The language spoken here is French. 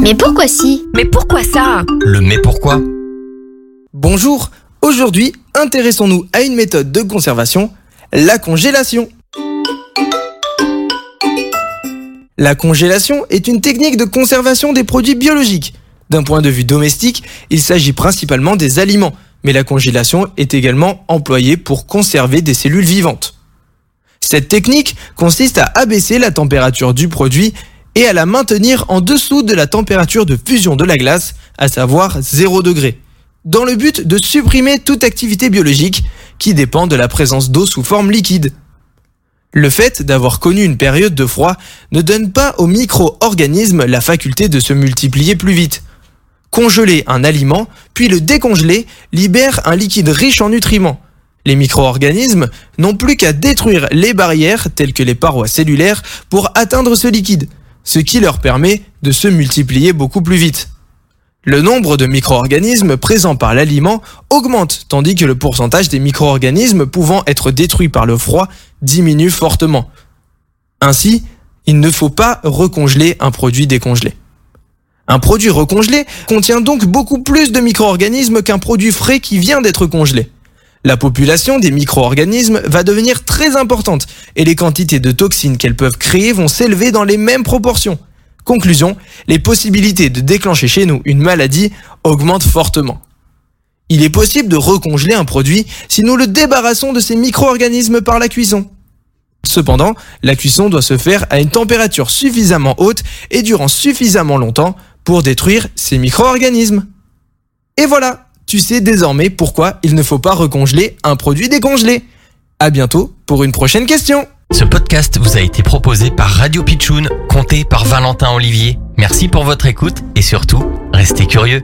Mais pourquoi si? Mais pourquoi ça? Le mais pourquoi? Bonjour, aujourd'hui intéressons-nous à une méthode de conservation, la congélation. La congélation est une technique de conservation des produits biologiques. D'un point de vue domestique, il s'agit principalement des aliments, mais la congélation est également employée pour conserver des cellules vivantes. Cette technique consiste à abaisser la température du produit et à la maintenir en dessous de la température de fusion de la glace, à savoir 0 degré, dans le but de supprimer toute activité biologique qui dépend de la présence d'eau sous forme liquide. Le fait d'avoir connu une période de froid ne donne pas aux micro-organismes la faculté de se multiplier plus vite. Congeler un aliment, puis le décongeler, libère un liquide riche en nutriments. Les micro-organismes n'ont plus qu'à détruire les barrières telles que les parois cellulaires pour atteindre ce liquide, ce qui leur permet de se multiplier beaucoup plus vite. Le nombre de micro-organismes présents par l'aliment augmente, tandis que le pourcentage des micro-organismes pouvant être détruits par le froid diminue fortement. Ainsi, il ne faut pas recongeler un produit décongelé. Un produit recongelé contient donc beaucoup plus de micro-organismes qu'un produit frais qui vient d'être congelé. La population des micro-organismes va devenir très importante et les quantités de toxines qu'elles peuvent créer vont s'élever dans les mêmes proportions. Conclusion, les possibilités de déclencher chez nous une maladie augmentent fortement. Il est possible de recongeler un produit si nous le débarrassons de ces micro-organismes par la cuisson. Cependant, la cuisson doit se faire à une température suffisamment haute et durant suffisamment longtemps pour détruire ces micro-organismes. Et voilà, tu sais désormais pourquoi il ne faut pas recongeler un produit décongelé. À bientôt pour une prochaine question. Ce podcast vous a été proposé par Radio Pitchoun, compté par Valentin Olivier. Merci pour votre écoute et surtout, restez curieux.